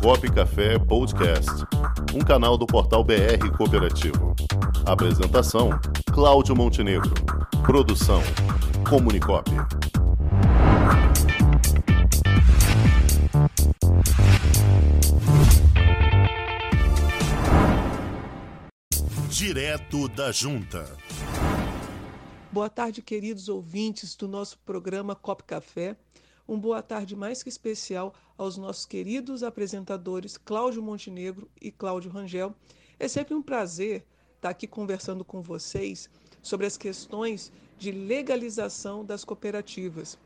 Cop Café Podcast, um canal do portal BR Cooperativo. Apresentação: Cláudio Montenegro. Produção: Comunicop. Direto da Junta. Boa tarde, queridos ouvintes do nosso programa Cop Café. Um boa tarde mais que especial aos nossos queridos apresentadores Cláudio Montenegro e Cláudio Rangel. É sempre um prazer estar aqui conversando com vocês sobre as questões de legalização das cooperativas,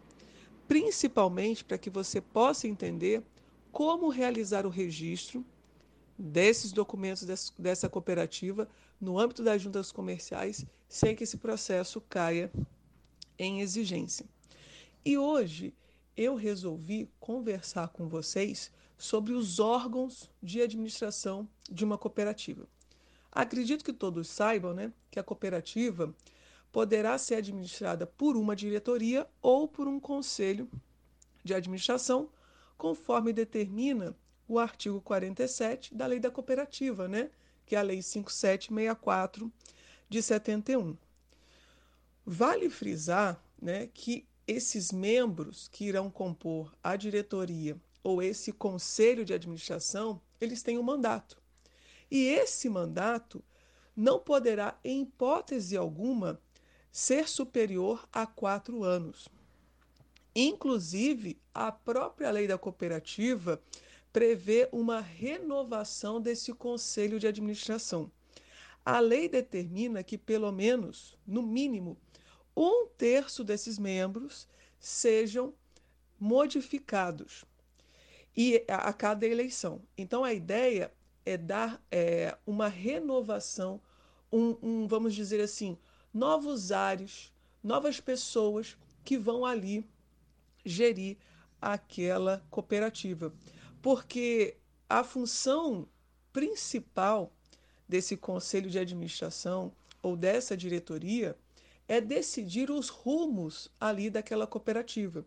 principalmente para que você possa entender como realizar o registro desses documentos dessa cooperativa no âmbito das juntas comerciais, sem que esse processo caia em exigência. E hoje eu resolvi conversar com vocês sobre os órgãos de administração de uma cooperativa. Acredito que todos saibam né, que a cooperativa poderá ser administrada por uma diretoria ou por um conselho de administração, conforme determina o artigo 47 da Lei da Cooperativa, né? que é a Lei 5764 de 71. Vale frisar né, que esses membros que irão compor a diretoria ou esse conselho de administração, eles têm um mandato. E esse mandato não poderá, em hipótese alguma, ser superior a quatro anos. Inclusive, a própria lei da cooperativa prevê uma renovação desse conselho de administração. A lei determina que, pelo menos, no mínimo, um terço desses membros sejam modificados e a, cada eleição. Então, a ideia é dar é, uma renovação, um, um, vamos dizer assim, novos ares, novas pessoas que vão ali gerir aquela cooperativa porque a função principal desse conselho de administração ou dessa diretoria é decidir os rumos ali daquela cooperativa.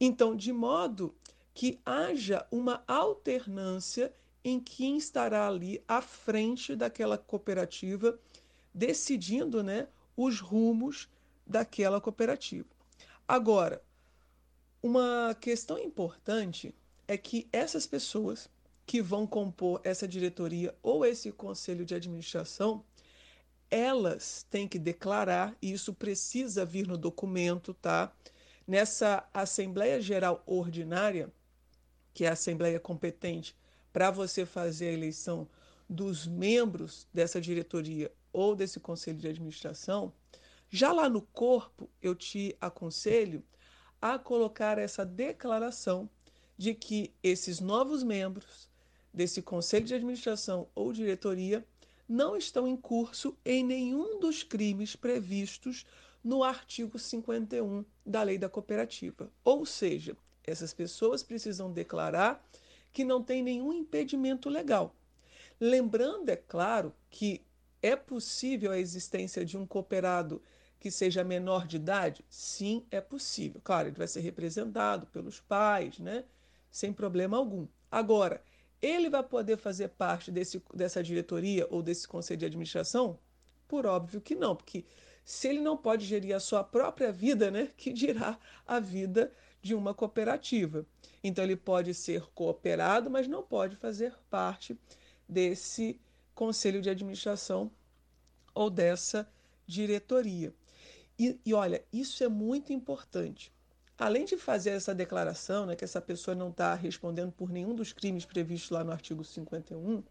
Então, de modo que haja uma alternância em quem estará ali à frente daquela cooperativa, decidindo né, os rumos daquela cooperativa. Agora, uma questão importante é que essas pessoas que vão compor essa diretoria ou esse conselho de administração, elas têm que declarar, e isso precisa vir no documento, tá? Nessa Assembleia Geral Ordinária, que é a Assembleia competente para você fazer a eleição dos membros dessa diretoria ou desse conselho de administração, já lá no corpo eu te aconselho a colocar essa declaração de que esses novos membros desse conselho de administração ou diretoria não estão em curso em nenhum dos crimes previstos no artigo 51 da Lei da Cooperativa. Ou seja, essas pessoas precisam declarar que não tem nenhum impedimento legal. Lembrando, é claro, que é possível a existência de um cooperado que seja menor de idade? Sim, é possível. Claro, ele vai ser representado pelos pais, né? sem problema algum. Agora, ele vai poder fazer parte desse, dessa diretoria ou desse conselho de administração? Por óbvio que não, porque se ele não pode gerir a sua própria vida, né, que dirá a vida de uma cooperativa. Então ele pode ser cooperado, mas não pode fazer parte desse conselho de administração ou dessa diretoria. E, e olha, isso é muito importante, além de fazer essa declaração, né, que essa pessoa não está respondendo por nenhum dos crimes previstos lá no artigo 51,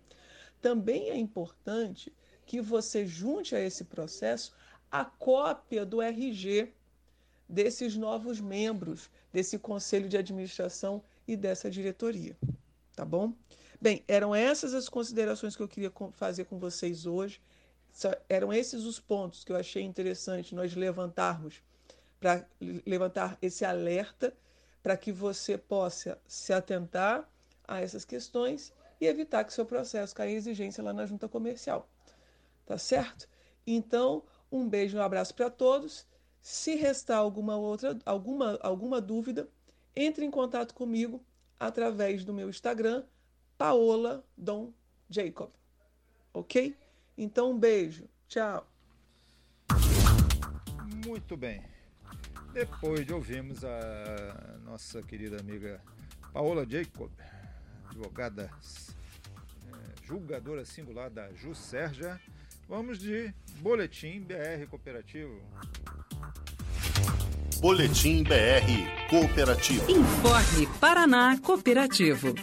também é importante que você junte a esse processo a cópia do RG desses novos membros desse conselho de administração e dessa diretoria, tá bom? Bem, eram essas as considerações que eu queria fazer com vocês hoje. Eram esses os pontos que eu achei interessante nós levantarmos para levantar esse alerta para que você possa se atentar a essas questões e evitar que seu processo caia em exigência lá na junta comercial. Tá certo? Então, um beijo um abraço para todos. Se restar alguma outra alguma alguma dúvida, entre em contato comigo através do meu Instagram Paola Dom Jacob. Ok? Então, um beijo. Tchau. Muito bem. Depois de ouvirmos a nossa querida amiga Paola Jacob, advogada é, julgadora singular da Juscerja, vamos de Boletim BR Cooperativo. Boletim BR Cooperativo. Informe Paraná Cooperativo.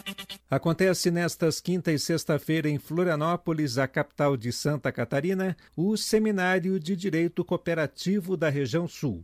Acontece nestas quinta e sexta-feira em Florianópolis, a capital de Santa Catarina, o Seminário de Direito Cooperativo da Região Sul.